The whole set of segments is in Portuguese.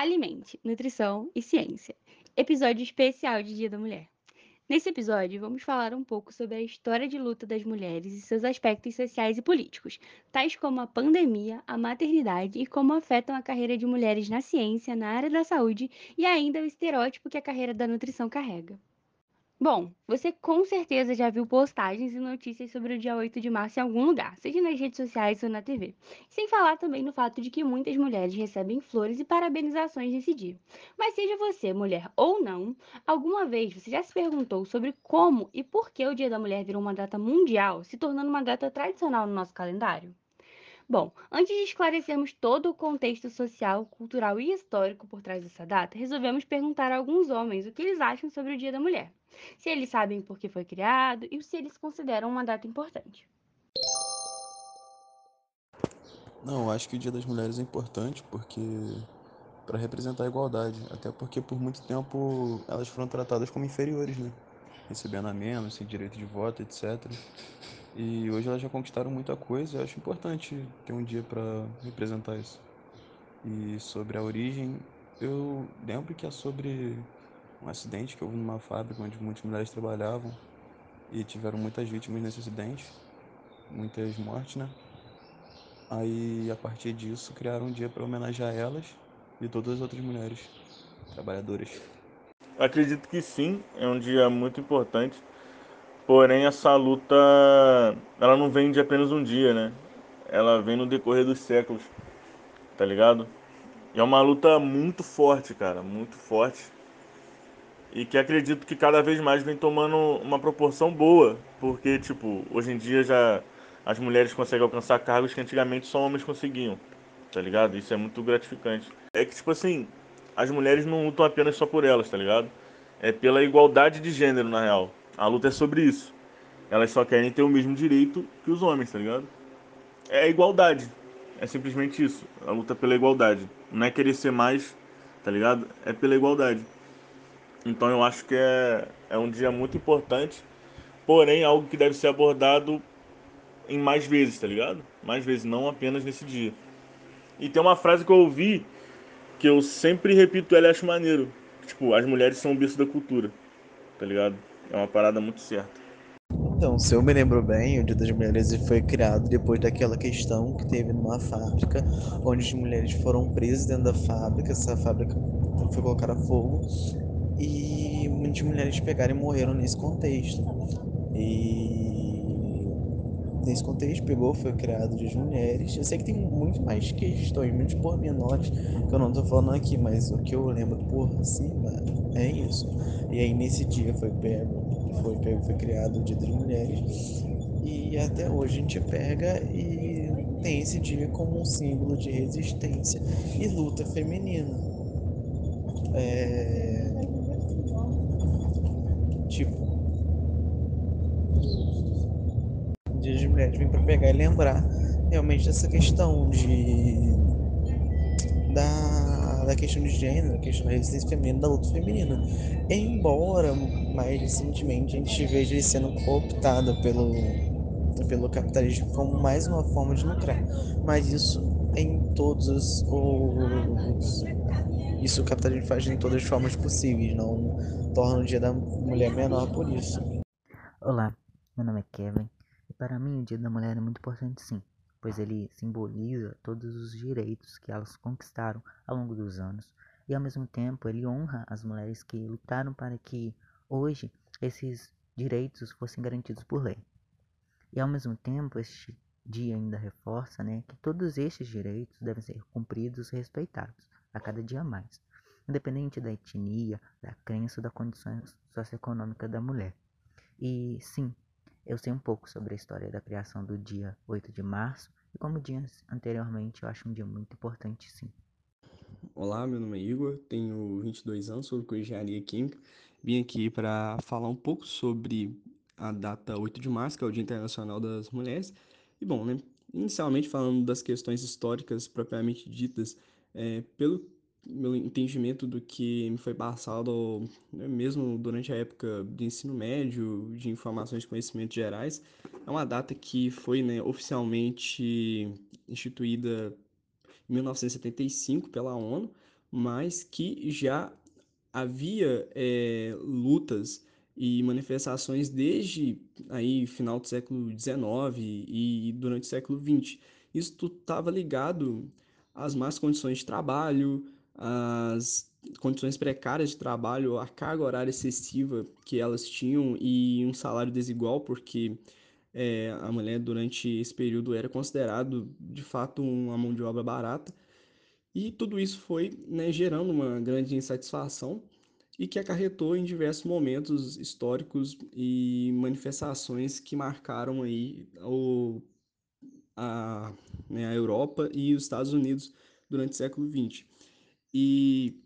Alimente, Nutrição e Ciência. Episódio especial de Dia da Mulher. Nesse episódio, vamos falar um pouco sobre a história de luta das mulheres e seus aspectos sociais e políticos, tais como a pandemia, a maternidade e como afetam a carreira de mulheres na ciência, na área da saúde e ainda o estereótipo que a carreira da nutrição carrega. Bom, você com certeza já viu postagens e notícias sobre o dia 8 de março em algum lugar, seja nas redes sociais ou na TV. Sem falar também no fato de que muitas mulheres recebem flores e parabenizações nesse dia. Mas seja você mulher ou não, alguma vez você já se perguntou sobre como e por que o Dia da Mulher virou uma data mundial, se tornando uma data tradicional no nosso calendário? Bom, antes de esclarecermos todo o contexto social, cultural e histórico por trás dessa data, resolvemos perguntar a alguns homens o que eles acham sobre o Dia da Mulher, se eles sabem por que foi criado e se eles consideram uma data importante. Não, acho que o Dia das Mulheres é importante porque para representar a igualdade, até porque por muito tempo elas foram tratadas como inferiores, né? Recebendo a menos, sem direito de voto, etc. E hoje elas já conquistaram muita coisa, eu acho importante ter um dia para representar isso. E sobre a origem, eu lembro que é sobre um acidente que houve numa fábrica onde muitas mulheres trabalhavam e tiveram muitas vítimas nesse acidente, muitas mortes, né? Aí, a partir disso, criaram um dia para homenagear elas e todas as outras mulheres trabalhadoras. Acredito que sim, é um dia muito importante. Porém, essa luta, ela não vem de apenas um dia, né? Ela vem no decorrer dos séculos, tá ligado? E é uma luta muito forte, cara, muito forte. E que acredito que cada vez mais vem tomando uma proporção boa, porque, tipo, hoje em dia já as mulheres conseguem alcançar cargos que antigamente só homens conseguiam, tá ligado? Isso é muito gratificante. É que, tipo assim, as mulheres não lutam apenas só por elas, tá ligado? É pela igualdade de gênero, na real. A luta é sobre isso. Elas só querem ter o mesmo direito que os homens, tá ligado? É a igualdade. É simplesmente isso. A luta pela igualdade. Não é querer ser mais, tá ligado? É pela igualdade. Então eu acho que é, é um dia muito importante, porém algo que deve ser abordado em mais vezes, tá ligado? Mais vezes, não apenas nesse dia. E tem uma frase que eu ouvi que eu sempre repito ela e acho maneiro. Tipo, as mulheres são o berço da cultura, tá ligado? É uma parada muito certa. Então, se eu me lembro bem, o Dia das Mulheres foi criado depois daquela questão que teve numa fábrica, onde as mulheres foram presas dentro da fábrica, essa fábrica foi colocada a fogo, e muitas mulheres pegaram e morreram nesse contexto. E nesse contexto, pegou, foi criado de mulheres. Eu sei que tem muito mais questões, muitos pormenores que eu não tô falando aqui, mas o que eu lembro por cima é isso. E aí nesse dia foi pego, foi pego, foi criado o Dia das Mulheres. E até hoje a gente pega e tem esse dia como um símbolo de resistência e luta feminina. É... Tipo, Mulheres vem para pegar e lembrar realmente dessa questão de da, da questão de gênero, da questão da resistência feminina, da luta feminina. Embora mais recentemente a gente veja ele sendo cooptada pelo, pelo capitalismo como mais uma forma de lucrar. Mas isso em todos os. Isso o capitalismo faz em todas as formas possíveis, não torna o dia da mulher menor por isso. Olá, meu nome é Kevin para mim, o Dia da Mulher é muito importante sim, pois ele simboliza todos os direitos que elas conquistaram ao longo dos anos e ao mesmo tempo ele honra as mulheres que lutaram para que hoje esses direitos fossem garantidos por lei. E ao mesmo tempo, este dia ainda reforça né, que todos estes direitos devem ser cumpridos e respeitados a cada dia mais, independente da etnia, da crença ou da condição socioeconômica da mulher. E sim, eu sei um pouco sobre a história da criação do dia 8 de março e como disse anteriormente, eu acho um dia muito importante sim. Olá, meu nome é Igor, tenho 22 anos, sou de engenharia química. Vim aqui para falar um pouco sobre a data 8 de março, que é o Dia Internacional das Mulheres. E bom, né, inicialmente falando das questões históricas propriamente ditas, é, pelo meu entendimento do que me foi passado, né, mesmo durante a época de ensino médio, de informações e conhecimentos gerais, é uma data que foi né, oficialmente instituída em 1975 pela ONU, mas que já havia é, lutas e manifestações desde aí final do século XIX e durante o século XX. Isso estava ligado às más condições de trabalho, às condições precárias de trabalho, a carga horária excessiva que elas tinham e um salário desigual, porque é, a mulher durante esse período era considerado de fato uma mão de obra barata. E tudo isso foi né, gerando uma grande insatisfação e que acarretou em diversos momentos históricos e manifestações que marcaram aí o, a, né, a Europa e os Estados Unidos durante o século XX. E,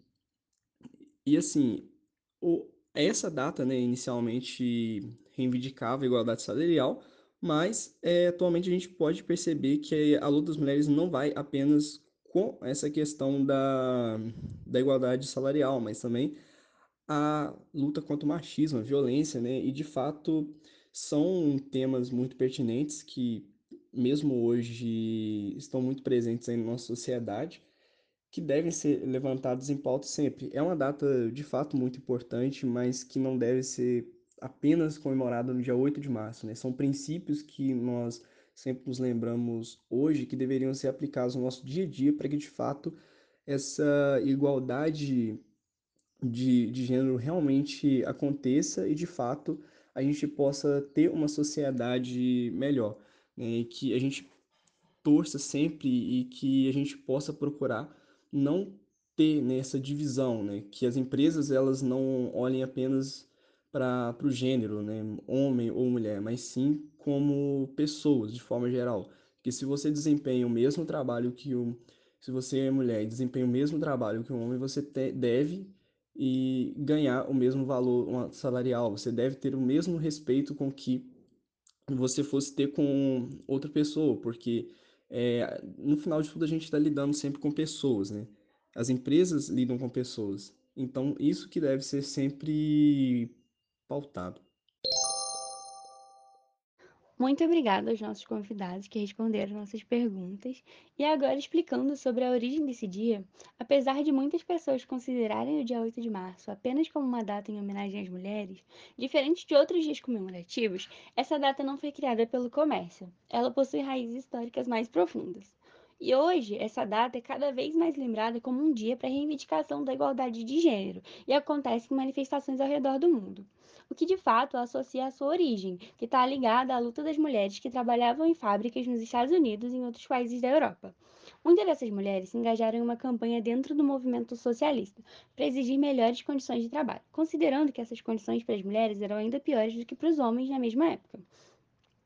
e assim, o, essa data né, inicialmente reivindicava a igualdade salarial, mas é, atualmente a gente pode perceber que a luta das mulheres não vai apenas com essa questão da, da igualdade salarial, mas também a luta contra o machismo, a violência, né? E de fato são temas muito pertinentes que, mesmo hoje, estão muito presentes aí na nossa sociedade, que devem ser levantados em pauta sempre. É uma data de fato muito importante, mas que não deve ser apenas comemorada no dia 8 de março, né? São princípios que nós sempre nos lembramos hoje que deveriam ser aplicados no nosso dia a dia para que de fato essa igualdade de, de gênero realmente aconteça e de fato a gente possa ter uma sociedade melhor, né? Que a gente torça sempre e que a gente possa procurar não ter nessa né, divisão, né? Que as empresas elas não olhem apenas para o gênero, né? Homem ou mulher, mas sim como pessoas de forma geral. Que se você desempenha o mesmo trabalho que um, se você é mulher e desempenha o mesmo trabalho que um homem, você te, deve e ganhar o mesmo valor salarial. Você deve ter o mesmo respeito com que você fosse ter com outra pessoa, porque é, no final de tudo a gente está lidando sempre com pessoas, né? As empresas lidam com pessoas. Então, isso que deve ser sempre pautado. Muito obrigada aos nossos convidados que responderam nossas perguntas. E agora, explicando sobre a origem desse dia, apesar de muitas pessoas considerarem o dia 8 de março apenas como uma data em homenagem às mulheres, diferente de outros dias comemorativos, essa data não foi criada pelo comércio. Ela possui raízes históricas mais profundas. E hoje, essa data é cada vez mais lembrada como um dia para a reivindicação da igualdade de gênero e acontece em manifestações ao redor do mundo o que de fato associa a sua origem, que está ligada à luta das mulheres que trabalhavam em fábricas nos Estados Unidos e em outros países da Europa. Muitas dessas mulheres se engajaram em uma campanha dentro do movimento socialista para exigir melhores condições de trabalho, considerando que essas condições para as mulheres eram ainda piores do que para os homens na mesma época.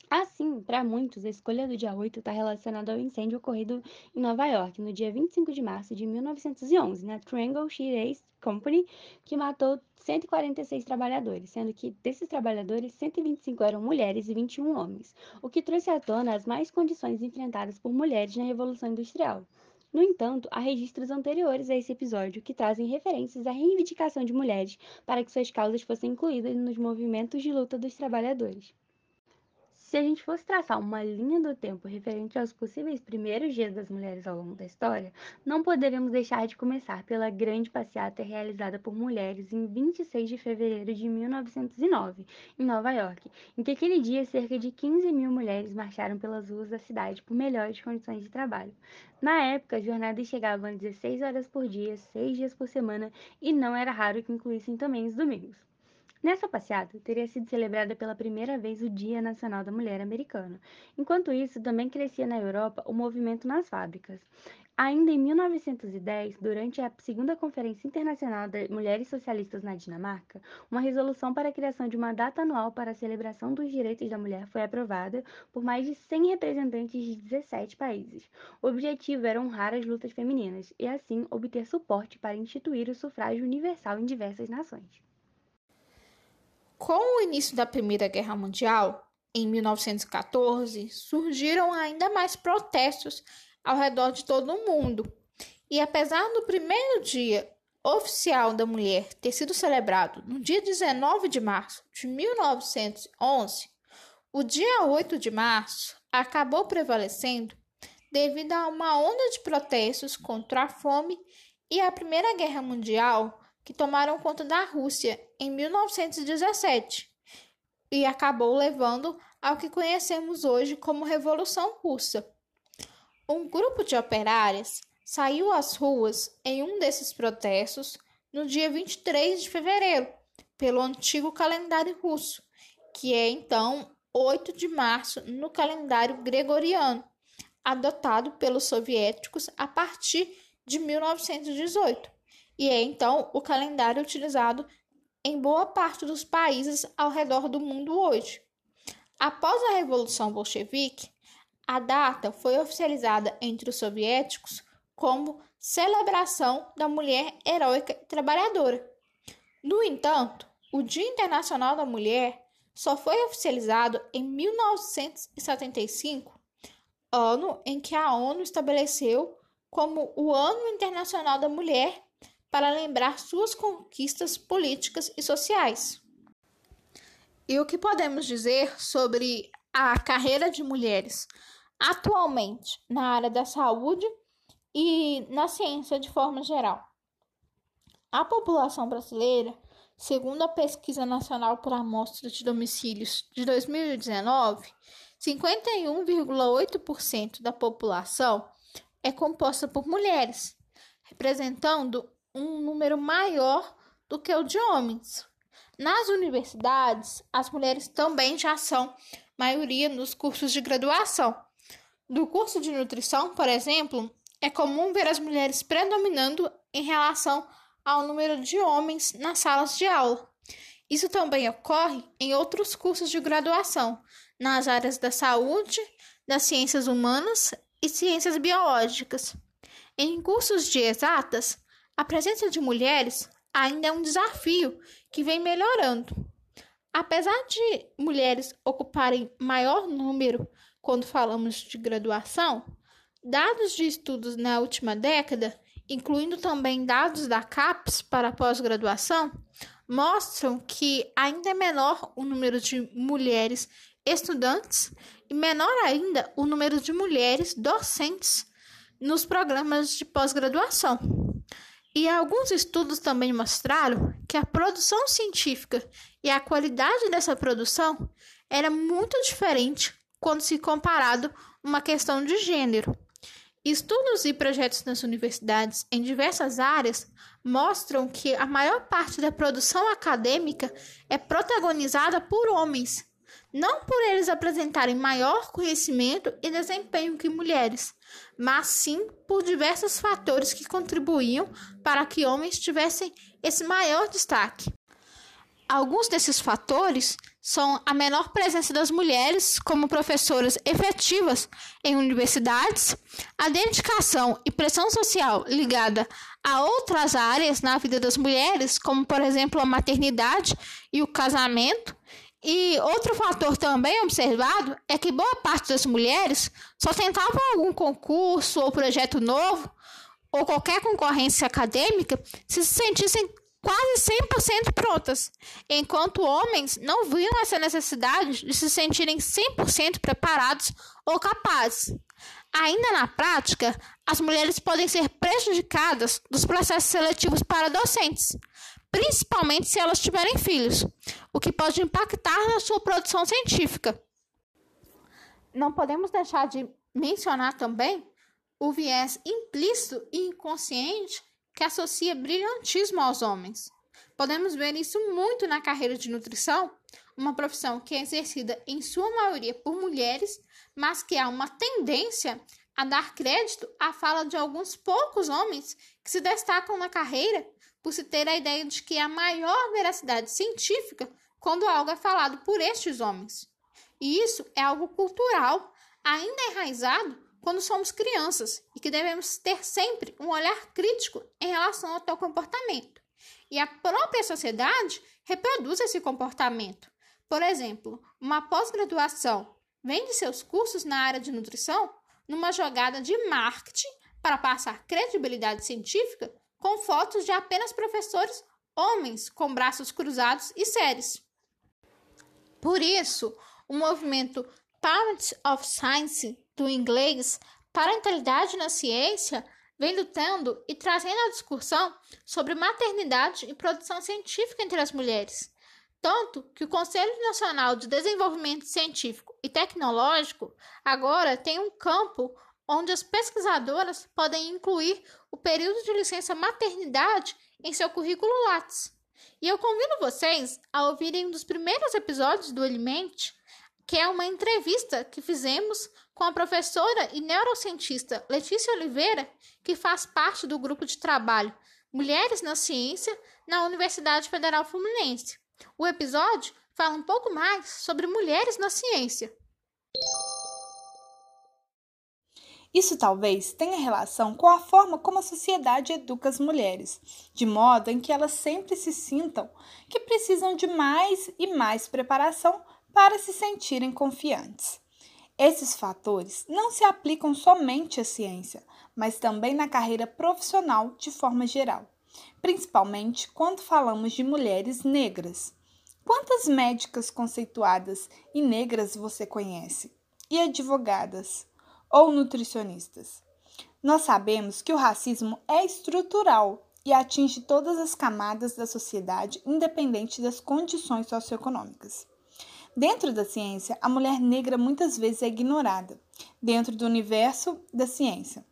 Assim, para muitos, a escolha do dia 8 está relacionada ao incêndio ocorrido em Nova York no dia 25 de março de 1911, na Triangle Sheet Ace Company, que matou 146 trabalhadores, sendo que desses trabalhadores, 125 eram mulheres e 21 homens, o que trouxe à tona as mais condições enfrentadas por mulheres na Revolução Industrial. No entanto, há registros anteriores a esse episódio que trazem referências à reivindicação de mulheres para que suas causas fossem incluídas nos movimentos de luta dos trabalhadores. Se a gente fosse traçar uma linha do tempo referente aos possíveis primeiros dias das mulheres ao longo da história, não poderíamos deixar de começar pela grande passeata realizada por mulheres em 26 de fevereiro de 1909, em Nova York, em que aquele dia cerca de 15 mil mulheres marcharam pelas ruas da cidade por melhores condições de trabalho. Na época, as jornadas chegavam a 16 horas por dia, 6 dias por semana, e não era raro que incluíssem também os domingos. Nessa passeata, teria sido celebrada pela primeira vez o Dia Nacional da Mulher Americano. Enquanto isso, também crescia na Europa o movimento nas fábricas. Ainda em 1910, durante a Segunda Conferência Internacional de Mulheres Socialistas na Dinamarca, uma resolução para a criação de uma data anual para a celebração dos direitos da mulher foi aprovada por mais de 100 representantes de 17 países. O objetivo era honrar as lutas femininas e, assim, obter suporte para instituir o sufrágio universal em diversas nações. Com o início da Primeira Guerra Mundial, em 1914, surgiram ainda mais protestos ao redor de todo o mundo. E apesar do primeiro dia oficial da mulher ter sido celebrado no dia 19 de março de 1911, o dia 8 de março acabou prevalecendo devido a uma onda de protestos contra a fome e a Primeira Guerra Mundial, que tomaram conta da Rússia em 1917 e acabou levando ao que conhecemos hoje como Revolução Russa. Um grupo de operárias saiu às ruas em um desses protestos no dia 23 de fevereiro, pelo antigo calendário russo, que é então 8 de março no calendário gregoriano, adotado pelos soviéticos a partir de 1918, e é então o calendário utilizado em boa parte dos países ao redor do mundo hoje. Após a Revolução Bolchevique, a data foi oficializada entre os soviéticos como celebração da mulher heróica e trabalhadora. No entanto, o Dia Internacional da Mulher só foi oficializado em 1975, ano em que a ONU estabeleceu como o Ano Internacional da Mulher para lembrar suas conquistas políticas e sociais. E o que podemos dizer sobre a carreira de mulheres atualmente na área da saúde e na ciência de forma geral? A população brasileira, segundo a Pesquisa Nacional por Amostra de Domicílios de 2019, 51,8% da população é composta por mulheres, representando um número maior do que o de homens. Nas universidades, as mulheres também já são maioria nos cursos de graduação. Do curso de nutrição, por exemplo, é comum ver as mulheres predominando em relação ao número de homens nas salas de aula. Isso também ocorre em outros cursos de graduação, nas áreas da saúde, das ciências humanas e ciências biológicas. Em cursos de exatas, a presença de mulheres ainda é um desafio que vem melhorando. Apesar de mulheres ocuparem maior número quando falamos de graduação, dados de estudos na última década, incluindo também dados da CAPES para pós-graduação, mostram que ainda é menor o número de mulheres estudantes e menor ainda o número de mulheres docentes nos programas de pós-graduação. E alguns estudos também mostraram que a produção científica e a qualidade dessa produção era muito diferente quando se comparado uma questão de gênero. Estudos e projetos nas universidades em diversas áreas mostram que a maior parte da produção acadêmica é protagonizada por homens, não por eles apresentarem maior conhecimento e desempenho que mulheres, mas sim por diversos fatores que contribuíam para que homens tivessem esse maior destaque. Alguns desses fatores são a menor presença das mulheres como professoras efetivas em universidades, a dedicação e pressão social ligada a outras áreas na vida das mulheres, como por exemplo a maternidade e o casamento, e outro fator também observado é que boa parte das mulheres só tentavam algum concurso ou projeto novo ou qualquer concorrência acadêmica se se sentissem quase 100% prontas, enquanto homens não viam essa necessidade de se sentirem 100% preparados ou capazes. Ainda na prática, as mulheres podem ser prejudicadas dos processos seletivos para docentes, principalmente se elas tiverem filhos, o que pode impactar na sua produção científica. Não podemos deixar de mencionar também o viés implícito e inconsciente que associa brilhantismo aos homens. Podemos ver isso muito na carreira de nutrição, uma profissão que é exercida em sua maioria por mulheres, mas que há uma tendência a dar crédito à fala de alguns poucos homens que se destacam na carreira por se ter a ideia de que há maior veracidade científica quando algo é falado por estes homens. E isso é algo cultural, ainda enraizado quando somos crianças e que devemos ter sempre um olhar crítico em relação ao tal comportamento. E a própria sociedade reproduz esse comportamento. Por exemplo, uma pós-graduação vende seus cursos na área de nutrição numa jogada de marketing para passar credibilidade científica com fotos de apenas professores homens com braços cruzados e sérios. Por isso, o movimento Parents of Science, do inglês Parentalidade na Ciência, vem lutando e trazendo a discussão sobre maternidade e produção científica entre as mulheres. Tanto que o Conselho Nacional de Desenvolvimento Científico e Tecnológico agora tem um campo onde as pesquisadoras podem incluir o período de licença maternidade em seu currículo Lattes. E eu convido vocês a ouvirem um dos primeiros episódios do Alimente, que é uma entrevista que fizemos com a professora e neurocientista Letícia Oliveira, que faz parte do grupo de trabalho Mulheres na Ciência na Universidade Federal Fluminense. O episódio fala um pouco mais sobre mulheres na ciência. Isso talvez tenha relação com a forma como a sociedade educa as mulheres, de modo em que elas sempre se sintam que precisam de mais e mais preparação para se sentirem confiantes. Esses fatores não se aplicam somente à ciência, mas também na carreira profissional de forma geral principalmente quando falamos de mulheres negras. Quantas médicas conceituadas e negras você conhece? E advogadas? Ou nutricionistas? Nós sabemos que o racismo é estrutural e atinge todas as camadas da sociedade, independente das condições socioeconômicas. Dentro da ciência, a mulher negra muitas vezes é ignorada, dentro do universo da ciência,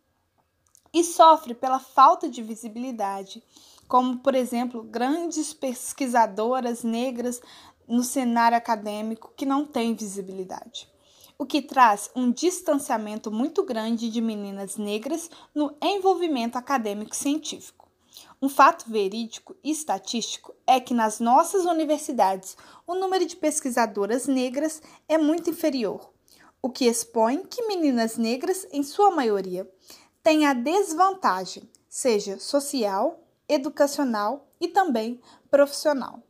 e sofre pela falta de visibilidade como, por exemplo, grandes pesquisadoras negras no cenário acadêmico que não têm visibilidade, o que traz um distanciamento muito grande de meninas negras no envolvimento acadêmico científico. Um fato verídico e estatístico é que nas nossas universidades o número de pesquisadoras negras é muito inferior, o que expõe que meninas negras, em sua maioria, têm a desvantagem, seja social educacional e também profissional.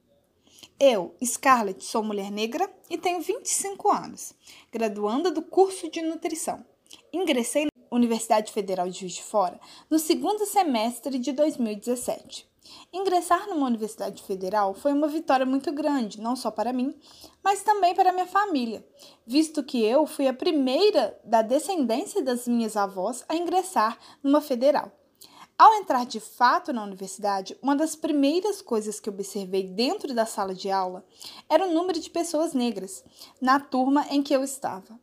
Eu, Scarlett, sou mulher negra e tenho 25 anos, graduanda do curso de nutrição. Ingressei na Universidade Federal de Juiz de Fora no segundo semestre de 2017. Ingressar numa universidade federal foi uma vitória muito grande, não só para mim, mas também para minha família, visto que eu fui a primeira da descendência das minhas avós a ingressar numa federal. Ao entrar de fato na universidade, uma das primeiras coisas que observei dentro da sala de aula era o número de pessoas negras na turma em que eu estava.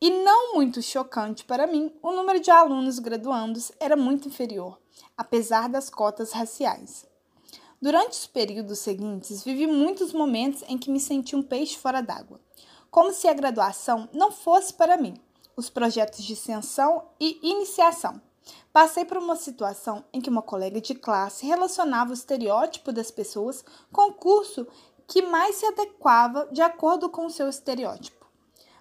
E não muito chocante para mim, o número de alunos graduandos era muito inferior, apesar das cotas raciais. Durante os períodos seguintes, vivi muitos momentos em que me senti um peixe fora d'água, como se a graduação não fosse para mim, os projetos de extensão e iniciação Passei por uma situação em que uma colega de classe relacionava o estereótipo das pessoas com o curso que mais se adequava de acordo com o seu estereótipo.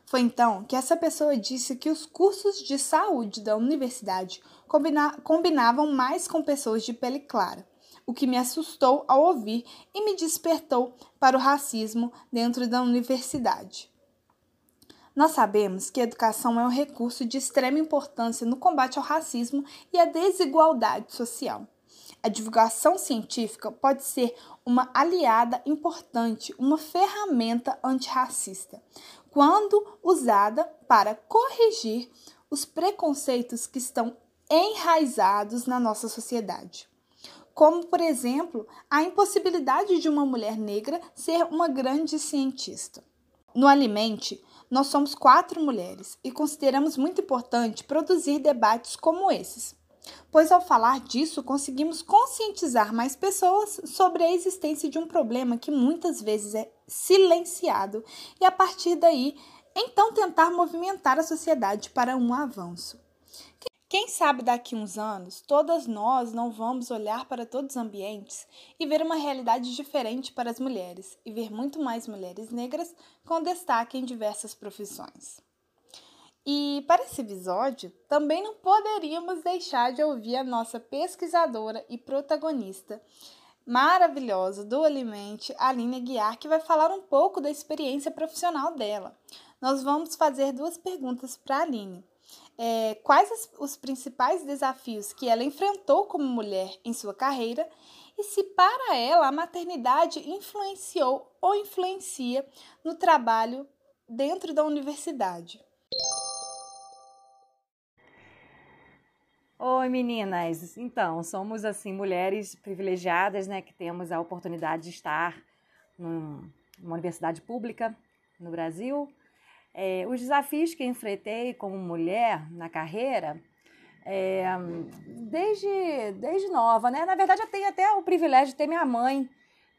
Foi então que essa pessoa disse que os cursos de saúde da universidade combina combinavam mais com pessoas de pele clara, o que me assustou ao ouvir e me despertou para o racismo dentro da universidade. Nós sabemos que a educação é um recurso de extrema importância no combate ao racismo e à desigualdade social. A divulgação científica pode ser uma aliada importante, uma ferramenta antirracista, quando usada para corrigir os preconceitos que estão enraizados na nossa sociedade. Como, por exemplo, a impossibilidade de uma mulher negra ser uma grande cientista. No Alimente, nós somos quatro mulheres e consideramos muito importante produzir debates como esses, pois ao falar disso conseguimos conscientizar mais pessoas sobre a existência de um problema que muitas vezes é silenciado e a partir daí então tentar movimentar a sociedade para um avanço. Quem sabe daqui uns anos, todas nós não vamos olhar para todos os ambientes e ver uma realidade diferente para as mulheres e ver muito mais mulheres negras com destaque em diversas profissões. E para esse episódio, também não poderíamos deixar de ouvir a nossa pesquisadora e protagonista maravilhosa do Alimente, Aline Guiar, que vai falar um pouco da experiência profissional dela. Nós vamos fazer duas perguntas para a Aline é, quais os principais desafios que ela enfrentou como mulher em sua carreira e se para ela a maternidade influenciou ou influencia no trabalho dentro da universidade. Oi, meninas. Então, somos assim mulheres privilegiadas, né, que temos a oportunidade de estar num, numa universidade pública no Brasil. É, os desafios que enfrentei como mulher na carreira, é, desde, desde nova, né? Na verdade, eu tenho até o privilégio de ter minha mãe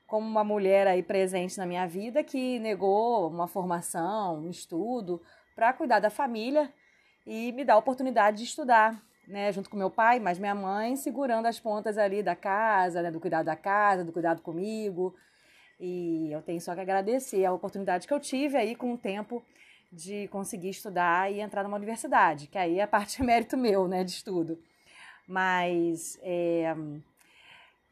como uma mulher aí presente na minha vida que negou uma formação, um estudo para cuidar da família e me dar a oportunidade de estudar né, junto com meu pai, mas minha mãe segurando as pontas ali da casa, né, do cuidado da casa, do cuidado comigo. E eu tenho só que agradecer a oportunidade que eu tive aí com o tempo de conseguir estudar e entrar numa universidade, que aí é a parte mérito meu, né, de estudo. Mas é,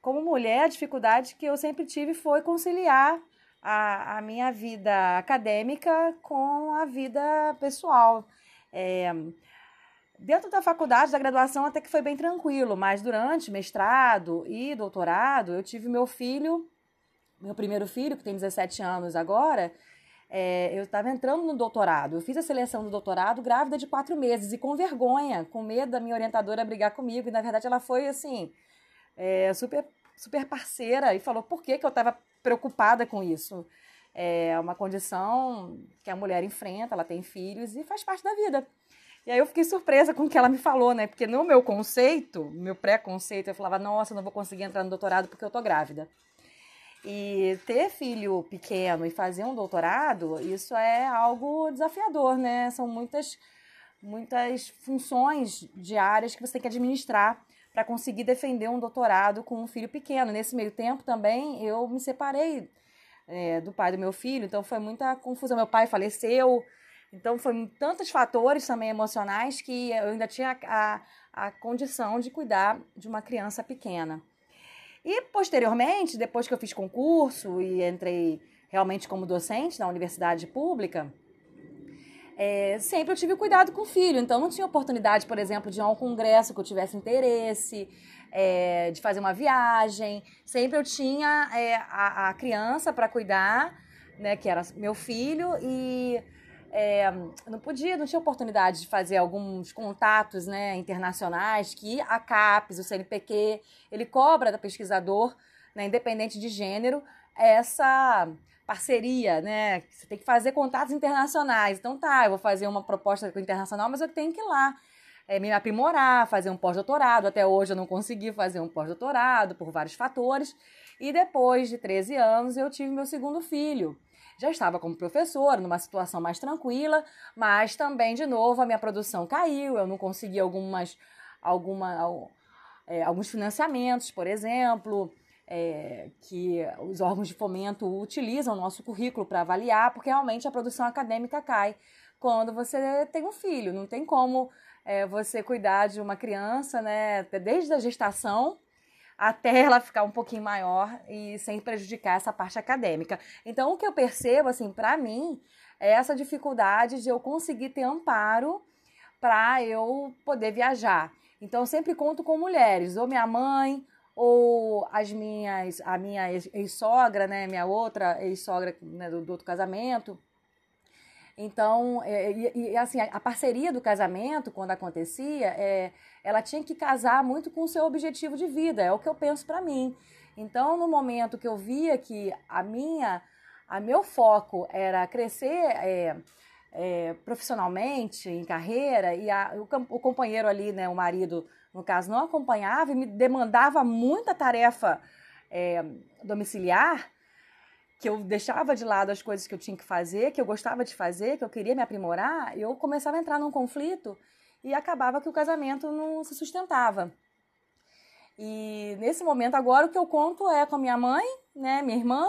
como mulher, a dificuldade que eu sempre tive foi conciliar a, a minha vida acadêmica com a vida pessoal. É, Dentro da faculdade, da graduação, até que foi bem tranquilo, mas durante mestrado e doutorado, eu tive meu filho, meu primeiro filho, que tem 17 anos agora, é, eu estava entrando no doutorado. Eu fiz a seleção do doutorado grávida de quatro meses e com vergonha, com medo da minha orientadora brigar comigo. E na verdade ela foi assim, é, super, super parceira e falou por que, que eu estava preocupada com isso. É uma condição que a mulher enfrenta, ela tem filhos e faz parte da vida. E aí eu fiquei surpresa com o que ela me falou, né? Porque no meu conceito, meu pré-conceito, eu falava, nossa, não vou conseguir entrar no doutorado porque eu tô grávida. E ter filho pequeno e fazer um doutorado, isso é algo desafiador, né? São muitas, muitas funções diárias que você tem que administrar para conseguir defender um doutorado com um filho pequeno. Nesse meio tempo também eu me separei é, do pai do meu filho, então foi muita confusão. Meu pai faleceu, então, foi tantos fatores também emocionais que eu ainda tinha a, a condição de cuidar de uma criança pequena. E, posteriormente, depois que eu fiz concurso e entrei realmente como docente na universidade pública, é, sempre eu tive cuidado com o filho. Então, não tinha oportunidade, por exemplo, de ir a um congresso que eu tivesse interesse, é, de fazer uma viagem. Sempre eu tinha é, a, a criança para cuidar, né, que era meu filho, e é, não podia, não tinha oportunidade de fazer alguns contatos né, internacionais que a CAPES, o CNPq, ele cobra da pesquisador, né, independente de gênero, essa parceria, né? Você tem que fazer contatos internacionais. Então tá, eu vou fazer uma proposta internacional, mas eu tenho que ir lá é, me aprimorar, fazer um pós-doutorado. Até hoje eu não consegui fazer um pós-doutorado por vários fatores. E depois de 13 anos eu tive meu segundo filho já estava como professora, numa situação mais tranquila, mas também, de novo, a minha produção caiu, eu não consegui algumas, alguma, é, alguns financiamentos, por exemplo, é, que os órgãos de fomento utilizam o nosso currículo para avaliar, porque realmente a produção acadêmica cai quando você tem um filho. Não tem como é, você cuidar de uma criança, né, desde a gestação até ela ficar um pouquinho maior e sem prejudicar essa parte acadêmica. Então, o que eu percebo, assim, para mim, é essa dificuldade de eu conseguir ter amparo para eu poder viajar. Então, eu sempre conto com mulheres, ou minha mãe, ou as minhas, a minha ex-sogra, né, minha outra ex-sogra né, do, do outro casamento, então, é, e, e, assim, a parceria do casamento, quando acontecia, é, ela tinha que casar muito com o seu objetivo de vida, é o que eu penso para mim. Então, no momento que eu via que a minha, a meu foco era crescer é, é, profissionalmente, em carreira, e a, o, o companheiro ali, né, o marido, no caso, não acompanhava e me demandava muita tarefa é, domiciliar, que eu deixava de lado as coisas que eu tinha que fazer, que eu gostava de fazer, que eu queria me aprimorar, eu começava a entrar num conflito e acabava que o casamento não se sustentava. E nesse momento agora o que eu conto é com a minha mãe, né, minha irmã,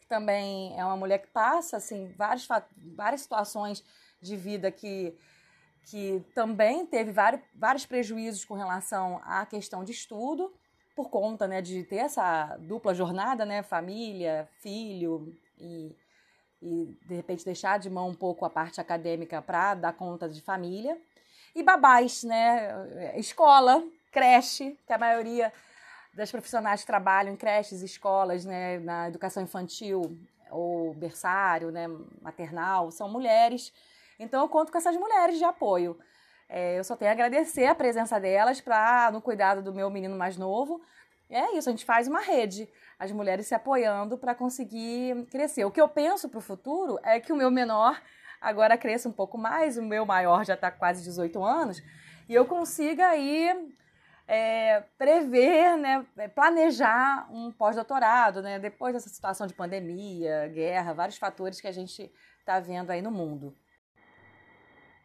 que também é uma mulher que passa assim várias várias situações de vida que que também teve vários, vários prejuízos com relação à questão de estudo por conta né, de ter essa dupla jornada, né, família, filho e, e de repente deixar de mão um pouco a parte acadêmica para dar conta de família. E babás, né, escola, creche, que a maioria das profissionais que trabalham em creches, escolas, né, na educação infantil ou berçário, né, maternal, são mulheres. Então eu conto com essas mulheres de apoio. É, eu só tenho a agradecer a presença delas para no cuidado do meu menino mais novo. É isso, a gente faz uma rede, as mulheres se apoiando para conseguir crescer. O que eu penso para o futuro é que o meu menor agora cresça um pouco mais, o meu maior já está quase 18 anos, e eu consiga aí é, prever, né, planejar um pós-doutorado, né, depois dessa situação de pandemia, guerra, vários fatores que a gente está vendo aí no mundo.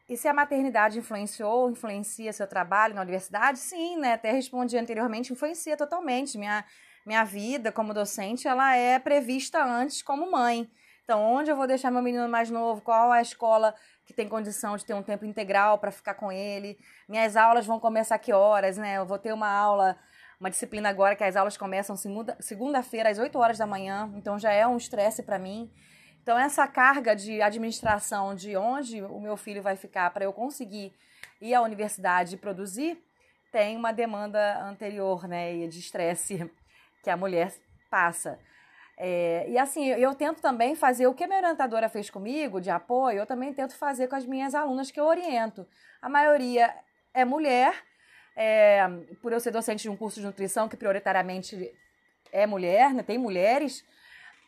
E se a maternidade influenciou, influencia seu trabalho na universidade? Sim, né? Até respondi anteriormente, influencia totalmente. Minha, minha vida como docente, ela é prevista antes como mãe. Então, onde eu vou deixar meu menino mais novo? Qual é a escola que tem condição de ter um tempo integral para ficar com ele? Minhas aulas vão começar que horas, né? Eu vou ter uma aula, uma disciplina agora que as aulas começam segunda-feira às 8 horas da manhã, então já é um estresse para mim. Então, essa carga de administração de onde o meu filho vai ficar para eu conseguir ir à universidade e produzir, tem uma demanda anterior, né, de estresse que a mulher passa. É, e assim, eu tento também fazer o que a minha orientadora fez comigo, de apoio, eu também tento fazer com as minhas alunas que eu oriento. A maioria é mulher, é, por eu ser docente de um curso de nutrição que prioritariamente é mulher, né, tem mulheres,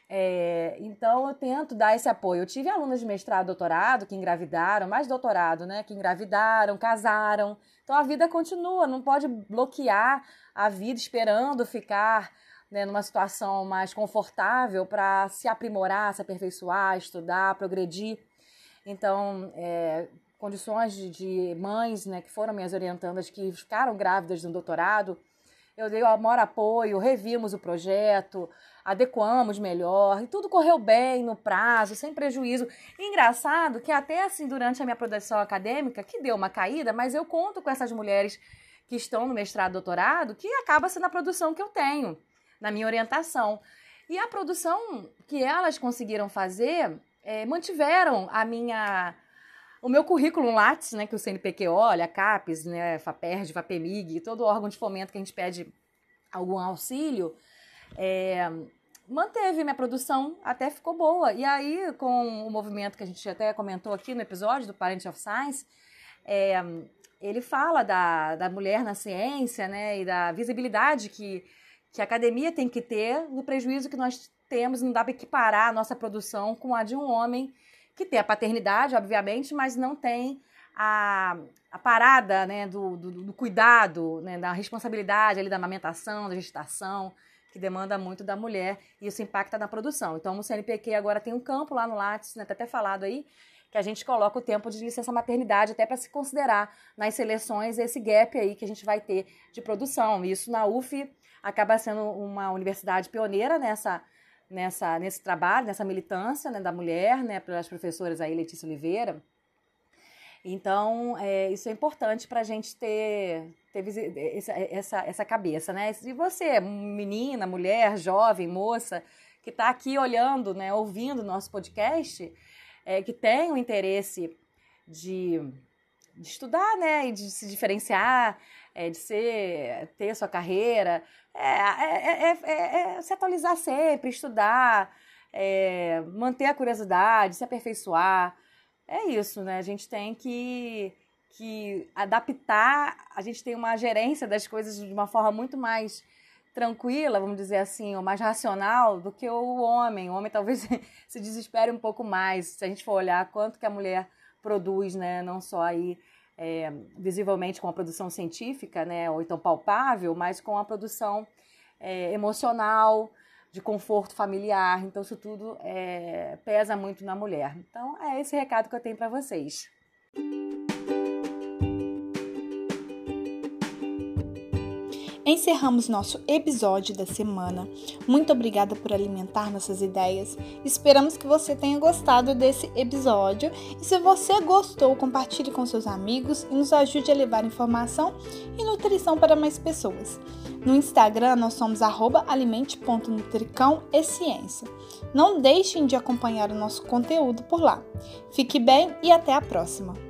é, então eu tento dar esse apoio. Eu tive alunas de mestrado, doutorado que engravidaram, mais doutorado, né? Que engravidaram, casaram. Então a vida continua, não pode bloquear a vida esperando ficar né, numa situação mais confortável para se aprimorar, se aperfeiçoar, estudar, progredir. Então, é, condições de, de, mães né, que foram minhas orientandas que ficaram grávidas no doutorado, eu dei o maior apoio, revimos o projeto, adequamos melhor e tudo correu bem no prazo, sem prejuízo. engraçado que até assim durante a minha produção acadêmica, que deu uma caída, mas eu conto com essas mulheres que estão no mestrado, doutorado, que acaba sendo a produção que eu tenho na minha orientação. E a produção que elas conseguiram fazer é, mantiveram a minha o meu currículo Lattes, né, que o CNPq olha, CAPES, né, FAPERD, FAPEMIG, todo órgão de fomento que a gente pede algum auxílio, é, manteve minha produção, até ficou boa. E aí, com o movimento que a gente até comentou aqui no episódio do Parent of Science, é, ele fala da, da mulher na ciência, né, e da visibilidade que, que a academia tem que ter no prejuízo que nós temos, não dá para equiparar a nossa produção com a de um homem que tem a paternidade, obviamente, mas não tem a, a parada né, do, do, do cuidado, né, da responsabilidade ali da amamentação, da gestação, que demanda muito da mulher e isso impacta na produção. Então, o CNPq agora tem um campo lá no Lattes, né, tá até falado aí, que a gente coloca o tempo de licença maternidade até para se considerar nas seleções esse gap aí que a gente vai ter de produção. Isso na UF acaba sendo uma universidade pioneira nessa nessa nesse trabalho, nessa militância né, da mulher, né, pelas professoras aí Letícia Oliveira, então, é, isso é importante para a gente ter, ter essa, essa, essa cabeça, né? Se você, menina, mulher, jovem, moça, que está aqui olhando, né, ouvindo nosso podcast, é, que tem o interesse de, de estudar, né, e de se diferenciar, é, de ser, ter sua carreira, é, é, é se atualizar sempre, estudar, manter a curiosidade, se aperfeiçoar, é isso, né? A gente tem que, que adaptar, a gente tem uma gerência das coisas de uma forma muito mais tranquila, vamos dizer assim, ou mais racional do que o homem. O homem talvez se desespere um pouco mais, se a gente for olhar quanto que a mulher produz, né? Não só aí é, visivelmente com a produção científica, né? Ou então palpável, mas com a produção é, emocional, de conforto familiar. Então, isso tudo é, pesa muito na mulher. Então, é esse recado que eu tenho para vocês. Encerramos nosso episódio da semana. Muito obrigada por alimentar nossas ideias. Esperamos que você tenha gostado desse episódio. E se você gostou, compartilhe com seus amigos e nos ajude a levar informação e nutrição para mais pessoas. No Instagram, nós somos alimente.nutricão e ciência. Não deixem de acompanhar o nosso conteúdo por lá. Fique bem e até a próxima!